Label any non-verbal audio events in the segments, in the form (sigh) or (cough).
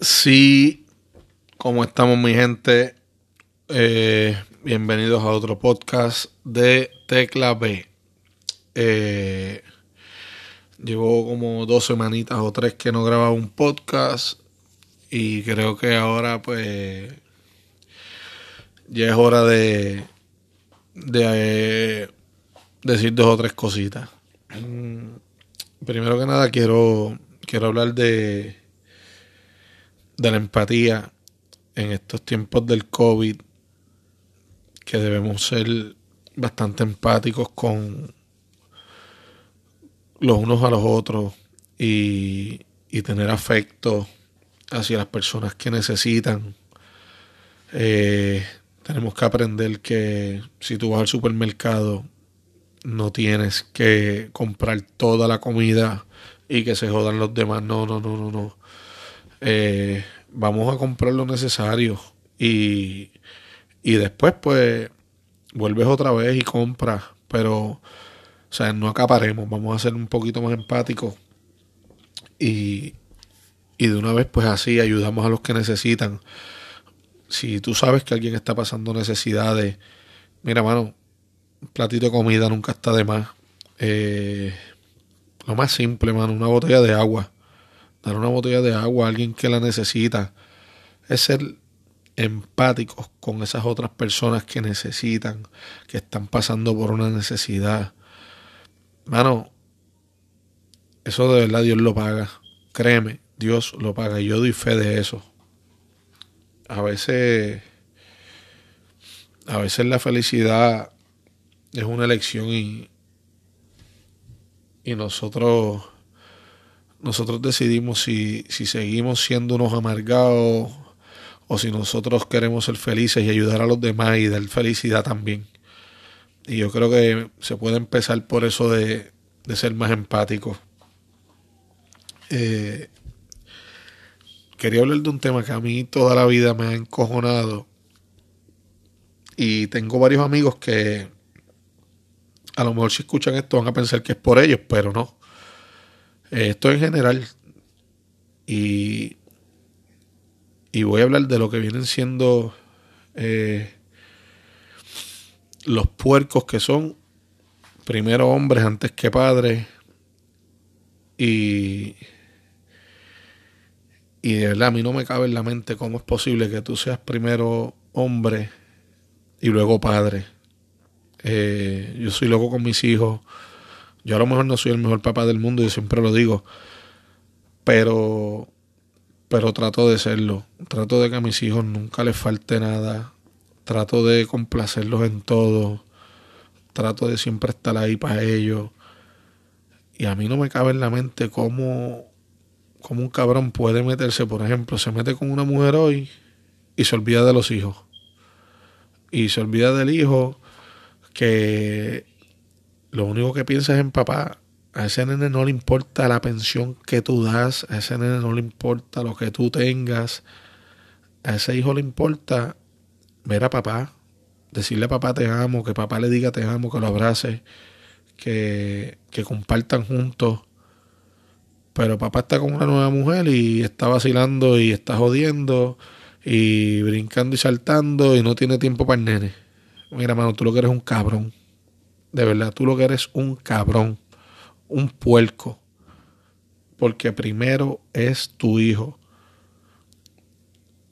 Sí, ¿cómo estamos mi gente? Eh, bienvenidos a otro podcast de Tecla B. Eh, llevo como dos semanitas o tres que no grababa un podcast y creo que ahora pues ya es hora de, de eh, decir dos o tres cositas. Mm, primero que nada quiero, quiero hablar de de la empatía en estos tiempos del COVID, que debemos ser bastante empáticos con los unos a los otros y, tener afecto hacia las personas que necesitan. Eh, tenemos que aprender que si tú vas al supermercado, no tienes que comprar toda la comida y que se jodan los demás. No, no, no, no, no. Eh, vamos a comprar lo necesario. Y, y después pues vuelves otra vez y compras, pero o sea, no acaparemos, vamos a ser un poquito más empáticos. Y, y de una vez pues así ayudamos a los que necesitan. Si tú sabes que alguien está pasando necesidades, mira mano, un platito de comida nunca está de más. Eh, lo más simple, mano, una botella de agua dar una botella de agua a alguien que la necesita, es ser empáticos con esas otras personas que necesitan, que están pasando por una necesidad. Mano, eso de verdad Dios lo paga. Créeme, Dios lo paga. Yo doy fe de eso. A veces, a veces la felicidad es una elección y, y nosotros nosotros decidimos si, si seguimos siendo unos amargados o si nosotros queremos ser felices y ayudar a los demás y dar felicidad también. Y yo creo que se puede empezar por eso de, ser más empático. Eh, quería hablar de un tema que a mí toda la vida me ha encojonado. Y tengo varios amigos que a lo mejor si escuchan esto van a pensar que es por ellos, pero no. Eh, esto en general. Y, y voy a hablar de lo que vienen siendo eh, los puercos que son primero hombres antes que padres. Y, y de verdad a mí no me cabe en la mente cómo es posible que tú seas primero hombre y luego padre. Eh, yo soy loco con mis hijos. Yo a lo mejor no soy el mejor papá del mundo, yo siempre lo digo, pero, pero trato de serlo. Trato de que a mis hijos nunca les falte nada. Trato de complacerlos en todo. Trato de siempre estar ahí para ellos. Y a mí no me cabe en la mente cómo, cómo un cabrón puede meterse, por ejemplo, se mete con una mujer hoy y se olvida de los hijos. Y se olvida del hijo que lo único que piensa es en papá. A ese nene no le importa la pensión que tú das, a ese nene no le importa lo que tú tengas, a ese hijo le importa ver a papá, decirle a papá te amo, que papá le diga te amo, que lo abrace, que, que compartan juntos. Pero papá está con una nueva mujer y está vacilando y está jodiendo y brincando y saltando y no tiene tiempo para el nene. Mira, mano, tú lo que eres un cabrón. De verdad, tú lo que eres un cabrón, un puerco. Porque primero es tu hijo.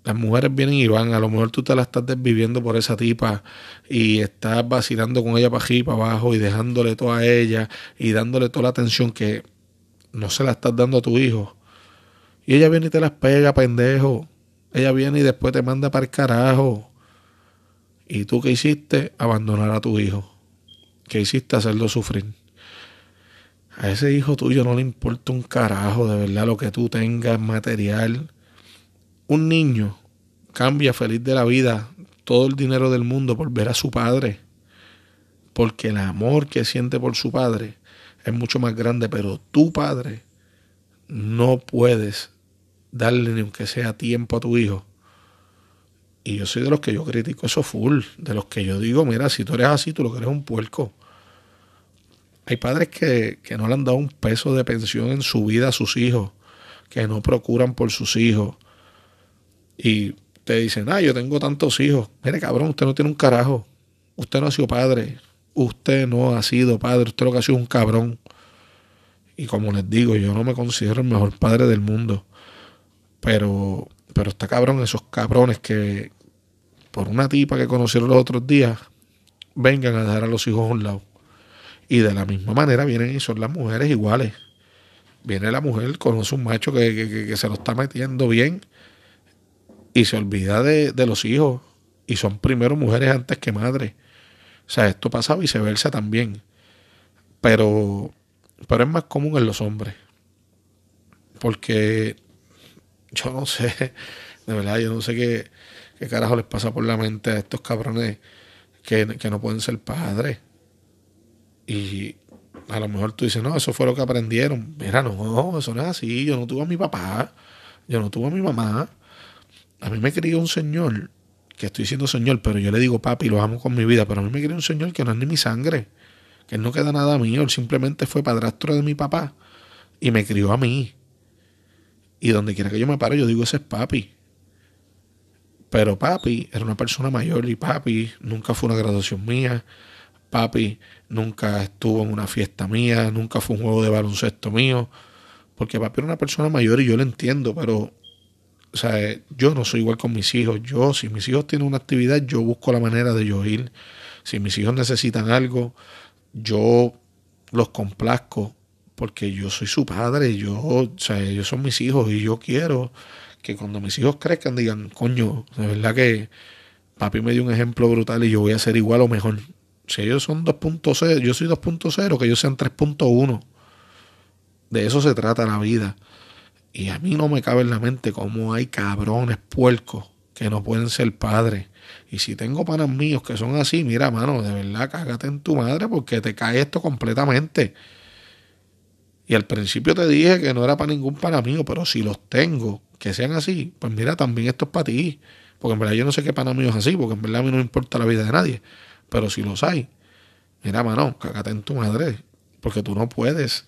Las mujeres vienen y van. A lo mejor tú te la estás desviviendo por esa tipa y estás vacilando con ella para aquí y para abajo y dejándole toda a ella y dándole toda la atención que no se la estás dando a tu hijo. Y ella viene y te las pega, pendejo. Ella viene y después te manda para el carajo. ¿Y tú qué hiciste? Abandonar a tu hijo que hiciste hacerlo sufrir. A ese hijo tuyo no le importa un carajo de verdad lo que tú tengas material. Un niño cambia feliz de la vida todo el dinero del mundo por ver a su padre. Porque el amor que siente por su padre es mucho más grande, pero tu padre no puedes darle ni aunque sea tiempo a tu hijo y yo soy de los que yo critico eso full, de los que yo digo, mira, si tú eres así, tú lo que eres un puerco. Hay padres que, no le han dado un peso de pensión en su vida a sus hijos, que no procuran por sus hijos, Y te dicen, ah, yo tengo tantos hijos. Mire, cabrón, usted no tiene un carajo. Usted no ha sido padre. Usted no ha sido padre. Usted lo que ha sido es un cabrón. Y como les digo, yo no me considero el mejor padre del mundo. Pero, pero está cabrón esos cabrones que por una tipa que conocieron los otros días vengan a dejar a los hijos a un lado. Y de la misma manera vienen y son las mujeres iguales. Viene la mujer, conoce un macho que, se lo está metiendo bien y se olvida de, de, los hijos. Y son primero mujeres antes que madres. O sea, esto pasa viceversa también. Pero, pero es más común en los hombres. Porque yo no sé, de verdad, yo no sé qué, qué carajo les pasa por la mente a estos cabrones que, que no pueden ser padres. Y a lo mejor tú dices, no, eso fue lo que aprendieron. Mira, no, eso no es así. Yo no tuve a mi papá, yo no tuve a mi mamá. A mí me crió un señor, que estoy diciendo señor, pero yo le digo papi, lo amo con mi vida, pero a mí me crió un señor que no es ni mi sangre, que no queda nada mío, él simplemente fue padrastro de mi papá y me crió a mí. Y donde quiera que yo me paro, yo digo, ese es papi. Pero papi era una persona mayor y papi nunca fue una graduación mía Papi nunca estuvo en una fiesta mía, nunca fue un juego de baloncesto mío, porque papi era una persona mayor y yo lo entiendo, pero o sea, yo no soy igual con mis hijos. Yo, si mis hijos tienen una actividad, yo busco la manera de yo ir. Si mis hijos necesitan algo, yo los complazco porque yo soy su padre, yo, o sea, ellos son mis hijos y yo quiero que cuando mis hijos crezcan digan, coño, de verdad que papi me dio un ejemplo brutal y yo voy a ser igual o mejor si ellos son 2.0, yo soy 2.0, que ellos sean 3.1. De eso se trata la vida. Y a mí no me cabe en la mente cómo hay cabrones puercos que no pueden ser padres. Y si tengo panas míos que son así, mira, mano, de verdad, cágate en tu madre porque te cae esto completamente. Y al principio te dije que no era para ningún pana mío, pero si los tengo, que sean así, pues mira, también esto es para ti. Porque en verdad yo no sé qué pana mío es así, porque en verdad a mí no me importa la vida de nadie. Pero si los hay, mira, mano, cágate en tu madre. Porque tú no puedes,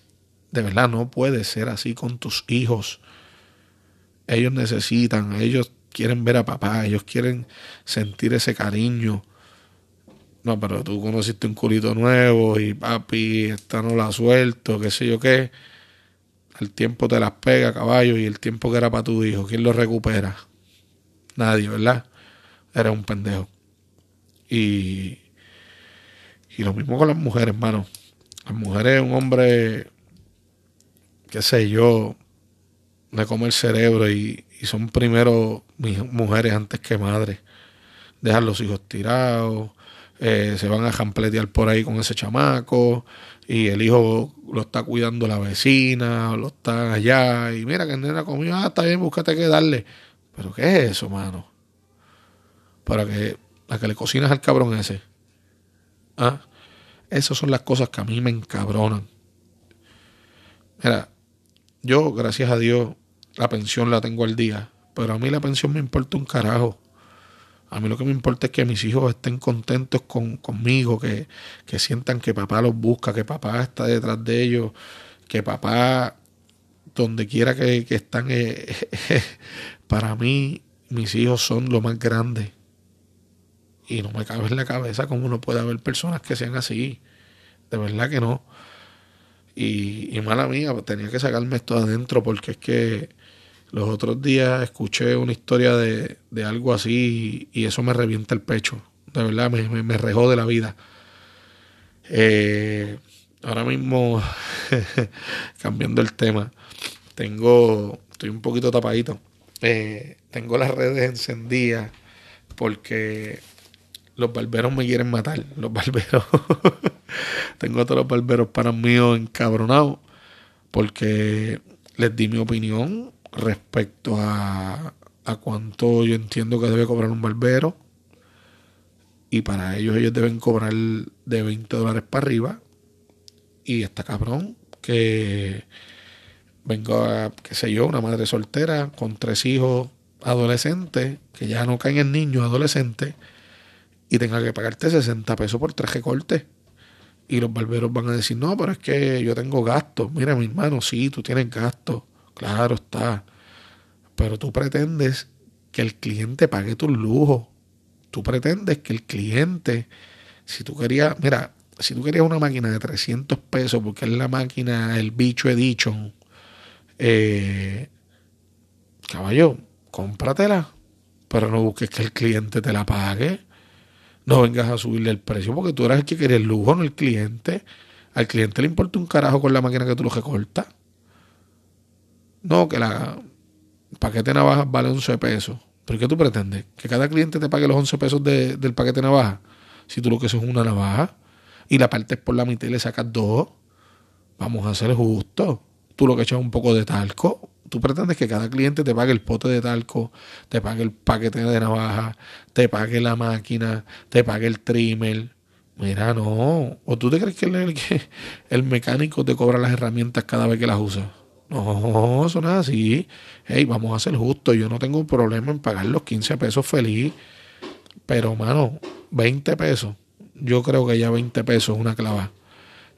de verdad, no puedes ser así con tus hijos. Ellos necesitan, ellos quieren ver a papá, ellos quieren sentir ese cariño. No, pero tú conociste un culito nuevo y papi, esta no la suelto, qué sé yo qué. El tiempo te las pega, caballo, y el tiempo que era para tu hijo, ¿quién lo recupera? Nadie, ¿verdad? Eres un pendejo. Y, y lo mismo con las mujeres, hermano. Las mujeres, un hombre, qué sé yo, le come el cerebro y, son primero mujeres antes que madres. Dejan los hijos tirados, eh, se van a jampletear por ahí con ese chamaco y el hijo lo está cuidando la vecina, lo está allá y mira que el nena comió, ah, está bien, búscate que darle. Pero ¿qué es eso, mano? Para que, a que le cocinas al cabrón ese. ¿Ah? Esas son las cosas que a mí me encabronan. Mira, yo, gracias a Dios, la pensión la tengo al día, pero a mí la pensión me importa un carajo. A mí lo que me importa es que mis hijos estén contentos con, conmigo, que, que sientan que papá los busca, que papá está detrás de ellos, que papá, donde quiera que, están, eh, (laughs) para mí mis hijos son lo más grande. Y no me cabe en la cabeza cómo uno puede haber personas que sean así. De verdad que no. Y, mala mía, tenía que sacarme esto adentro porque es que los otros días escuché una historia de, de algo así y, eso me revienta el pecho. De verdad, me, me, rejó de la vida. Eh, ahora mismo, (laughs) cambiando el tema, tengo, estoy un poquito tapadito. Eh, tengo las redes encendidas porque los barberos me quieren matar. Los barberos. (laughs) Tengo a todos los barberos para mí encabronados. Porque les di mi opinión respecto a, a cuánto yo entiendo que debe cobrar un barbero. Y para ellos, ellos deben cobrar de 20 dólares para arriba. Y está cabrón que venga, qué sé yo, una madre soltera con tres hijos adolescentes, que ya no caen en niños adolescentes y tenga que pagarte 60 pesos por traje corte. Y los barberos van a decir, no, pero es que yo tengo gastos. Mira, mi hermano, sí, tú tienes gastos. Claro está. Pero tú pretendes que el cliente pague tus lujos. Tú pretendes que el cliente, si tú querías, mira, si tú querías una máquina de 300 pesos, porque es la máquina, el bicho dicho, eh, caballo, cómpratela, pero no busques que el cliente te la pague. No vengas a subirle el precio porque tú eres el que quiere el lujo, no el cliente. Al cliente le importa un carajo con la máquina que tú lo recortas. No, que la paquete de navajas vale 11 pesos. ¿Pero qué tú pretendes? ¿Que cada cliente te pague los 11 pesos del paquete de navaja? Si tú lo que es es una navaja y la partes por la mitad y le sacas dos, vamos a ser justos. Tú lo que echas un poco de talco, tú pretendes que cada cliente te pague el pote de talco, te pague el paquete de navaja, te pague la máquina, te pague el trimmer. Mira, no. ¿O tú te crees que el, mecánico te cobra las herramientas cada vez que las usa? No, eso es así. Hey, vamos a ser justos. Yo no tengo un problema en pagar los 15 pesos feliz. Pero, mano, 20 pesos. Yo creo que ya 20 pesos es una clava.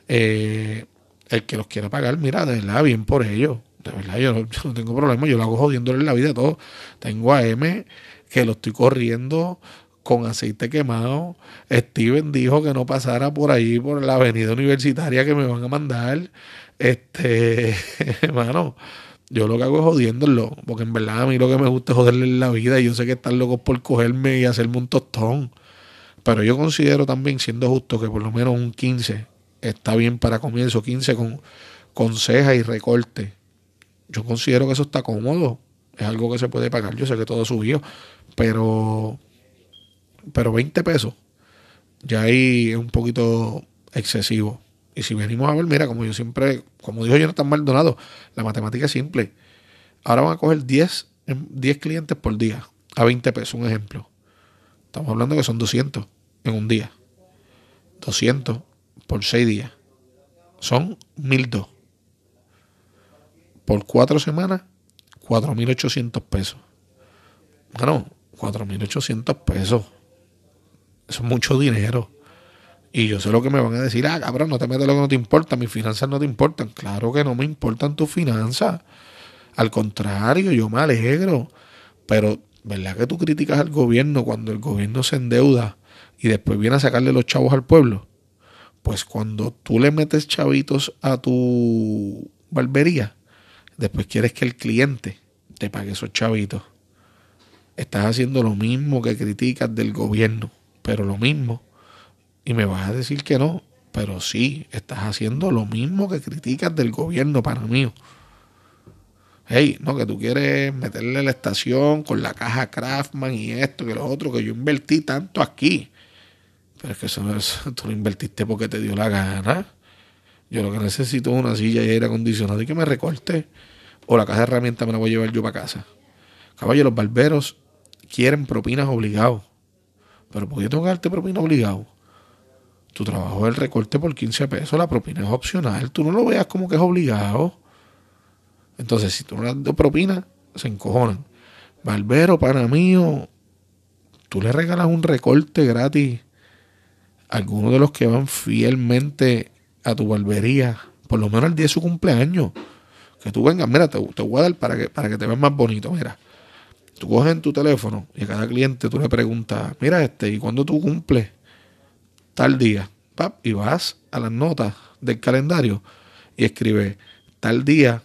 Eh, el que los quiera pagar, mira, de verdad, bien por ello. De verdad, (laughs) yo no, tengo problema. Yo lo hago jodiéndole la vida todo. Tengo a M que lo estoy corriendo con aceite quemado. Steven dijo que no pasara por ahí, por la avenida universitaria que me van a mandar. Este, (laughs) hermano, yo lo que hago es jodiéndolo, porque en verdad a mí lo que me gusta es joderle la vida y yo sé que están locos por cogerme y hacerme un tostón. Pero yo considero también, siendo justo, que por lo menos un 15 está bien para comienzo, 15 con, con ceja y recorte. Yo considero que eso está cómodo, es algo que se puede pagar. Yo sé que todo subió, pero, pero 20 pesos ya ahí es un poquito excesivo. Y si venimos a ver, mira, como yo siempre, como dijo Jonathan Maldonado, la matemática es simple. Ahora van a coger 10, 10 clientes por día, a 20 pesos, un ejemplo. Estamos hablando que son 200 en un día. 200 por 6 días. Son 1002. Por 4 semanas, 4.800 pesos. Bueno, 4.800 pesos. Eso es mucho dinero. Y yo sé lo que me van a decir, ah, cabrón, no te metes lo que no te importa, mis finanzas no te importan. Claro que no me importan tus finanzas. Al contrario, yo me alegro. Pero, ¿verdad que tú criticas al gobierno cuando el gobierno se endeuda y después viene a sacarle los chavos al pueblo? Pues cuando tú le metes chavitos a tu barbería, después quieres que el cliente te pague esos chavitos. Estás haciendo lo mismo que criticas del gobierno, pero lo mismo y me vas a decir que no, pero sí, estás haciendo lo mismo que criticas del gobierno para mí. Hey, no, que tú quieres meterle la estación con la caja Craftman y esto, que lo otro, que yo invertí tanto aquí. Pero es que eso, (laughs) tú lo invertiste porque te dio la gana. Yo lo que necesito es una silla y aire acondicionado y que me recorte. O la caja de herramientas me la voy a llevar yo para casa. Caballo, los barberos quieren propinas obligados. Pero ¿por qué tengo propina obligado? Tu trabajo es el recorte por 15 pesos, la propina es opcional. Tú no lo veas como que es obligado. Entonces, si tú no le das propina, se encojonan. Barbero, para mío, tú le regalas un recorte gratis a alguno de los que van fielmente a tu barbería, por lo menos el día de su cumpleaños. Que tú vengas, mira, te, te voy a dar para que, para que te veas más bonito. Mira, tú coges en tu teléfono y a cada cliente tú le preguntas, mira, este, ¿y cuándo tú cumples? tal día, y vas a las notas del calendario y escribe tal día,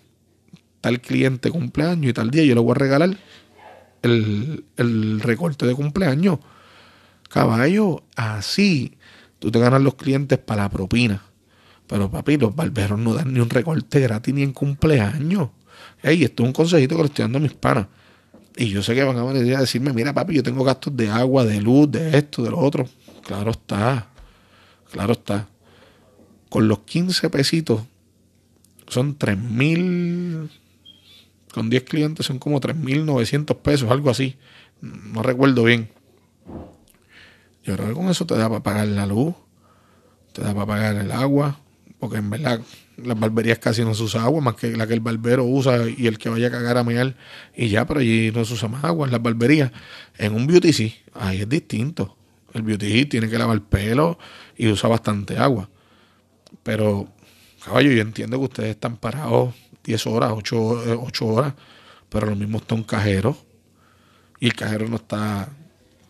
tal cliente cumpleaños y tal día yo le voy a regalar el, el recorte de cumpleaños. Caballo, así tú te ganas los clientes para la propina. Pero papi, los barberos no dan ni un recorte gratis ni en cumpleaños. Ey, esto es un consejito que le estoy dando a mis panas. Y yo sé que van a venir a decirme, mira papi, yo tengo gastos de agua, de luz, de esto, de lo otro. Claro está. Claro está. Con los 15 pesitos son 3 mil. Con 10 clientes son como 3.900 pesos, algo así. No recuerdo bien. Yo creo que con eso te da para pagar la luz, te da para pagar el agua, porque en verdad las barberías casi no se usa agua, más que la que el barbero usa y el que vaya a cagar a mear y ya, pero allí no se usa más agua en las barberías. En un beauty sí, ahí es distinto. El beauty tiene que lavar el pelo y usa bastante agua. Pero, caballo, yo entiendo que ustedes están parados 10 horas, 8, 8 horas, pero lo mismo está un cajero. y el cajero no está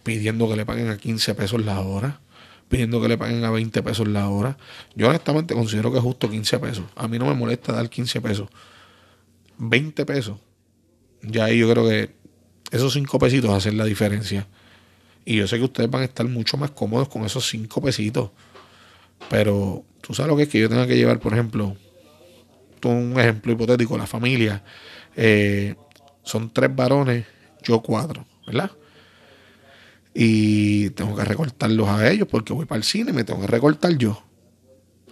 pidiendo que le paguen a 15 pesos la hora, pidiendo que le paguen a 20 pesos la hora. Yo honestamente considero que es justo 15 pesos. A mí no me molesta dar 15 pesos. 20 pesos. Ya ahí yo creo que esos 5 pesitos hacen la diferencia. Y yo sé que ustedes van a estar mucho más cómodos con esos 5 pesitos. Pero tú sabes lo que es que yo tenga que llevar, por ejemplo, un ejemplo hipotético, la familia. Eh, son tres varones, yo cuatro, ¿verdad? Y tengo que recortarlos a ellos porque voy para el cine, me tengo que recortar yo.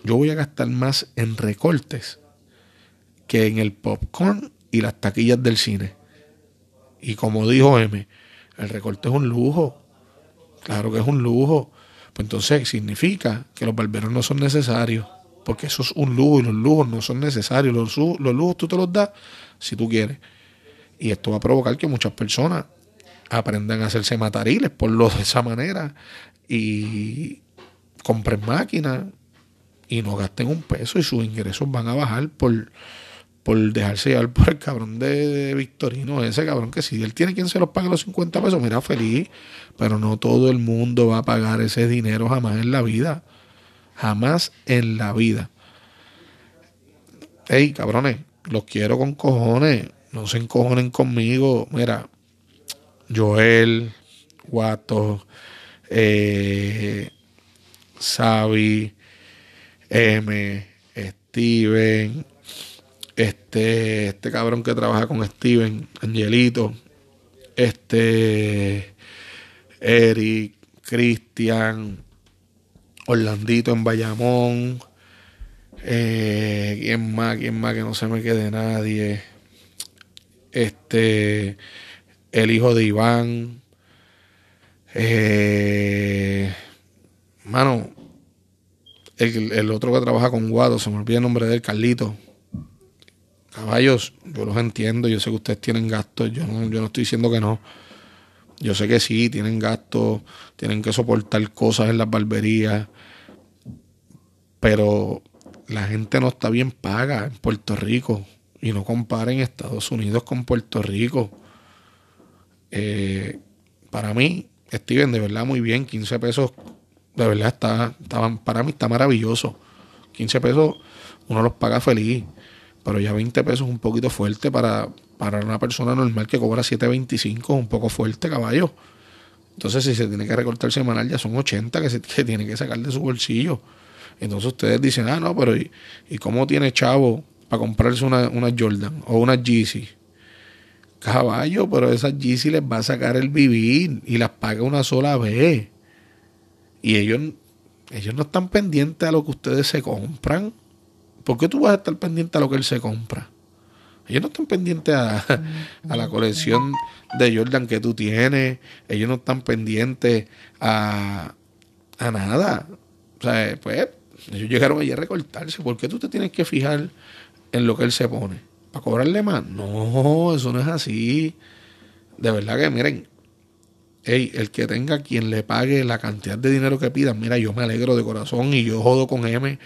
Yo voy a gastar más en recortes que en el popcorn y las taquillas del cine. Y como dijo M, el recorte es un lujo. Claro que es un lujo. Pues entonces significa que los barberos no son necesarios. Porque eso es un lujo y los lujos no son necesarios. Los, los lujos tú te los das si tú quieres. Y esto va a provocar que muchas personas aprendan a hacerse matariles por lo de esa manera y compren máquinas y no gasten un peso y sus ingresos van a bajar por, por dejarse llevar por el cabrón de, Victorino, ese cabrón que si él tiene quien se los pague los 50 pesos, mira, feliz, pero no todo el mundo va a pagar ese dinero jamás en la vida, jamás en la vida. Ey, cabrones, los quiero con cojones, no se encojonen conmigo, mira, Joel, Guato, eh, Xavi, M, Steven, este, este cabrón que trabaja con Steven, Angelito, este, Eric, Cristian, Orlandito en Bayamón, eh, ¿quién más? ¿Quién más? Que no se me quede nadie. Este, el hijo de Iván. Eh, mano, el, otro que trabaja con Guado, se me olvida el nombre de él, Carlito. Caballos, yo los entiendo, yo sé que ustedes tienen gastos, yo no, yo no estoy diciendo que no. Yo sé que sí, tienen gastos, tienen que soportar cosas en las barberías, pero la gente no está bien paga en Puerto Rico y no comparen Estados Unidos con Puerto Rico. Eh, para mí, Steven, de verdad, muy bien. 15 pesos, de verdad, está, para mí está maravilloso. 15 pesos uno los paga feliz. Pero ya 20 pesos es un poquito fuerte para, para una persona normal que cobra 7.25, es un poco fuerte, caballo. Entonces, si se tiene que recortar semanal, ya son 80 que se tiene que sacar de su bolsillo. Entonces ustedes dicen, ah, no, pero ¿y, cómo tiene chavo para comprarse una, una Jordan o una Yeezy? Caballo, pero esas Yeezy les va a sacar el vivir y las paga una sola vez. Y ellos, ellos no están pendientes a lo que ustedes se compran. ¿Por qué tú vas a estar pendiente a lo que él se compra? Ellos no están pendientes a, la colección de Jordan que tú tienes. Ellos no están pendientes a, a nada. O sea, pues ellos llegaron allí a recortarse. ¿Por qué tú te tienes que fijar en lo que él se pone? ¿Para cobrarle más? No, eso no es así. De verdad que miren, el que tenga quien le pague la cantidad de dinero que pidan, mira, yo me alegro de corazón y yo jodo con M y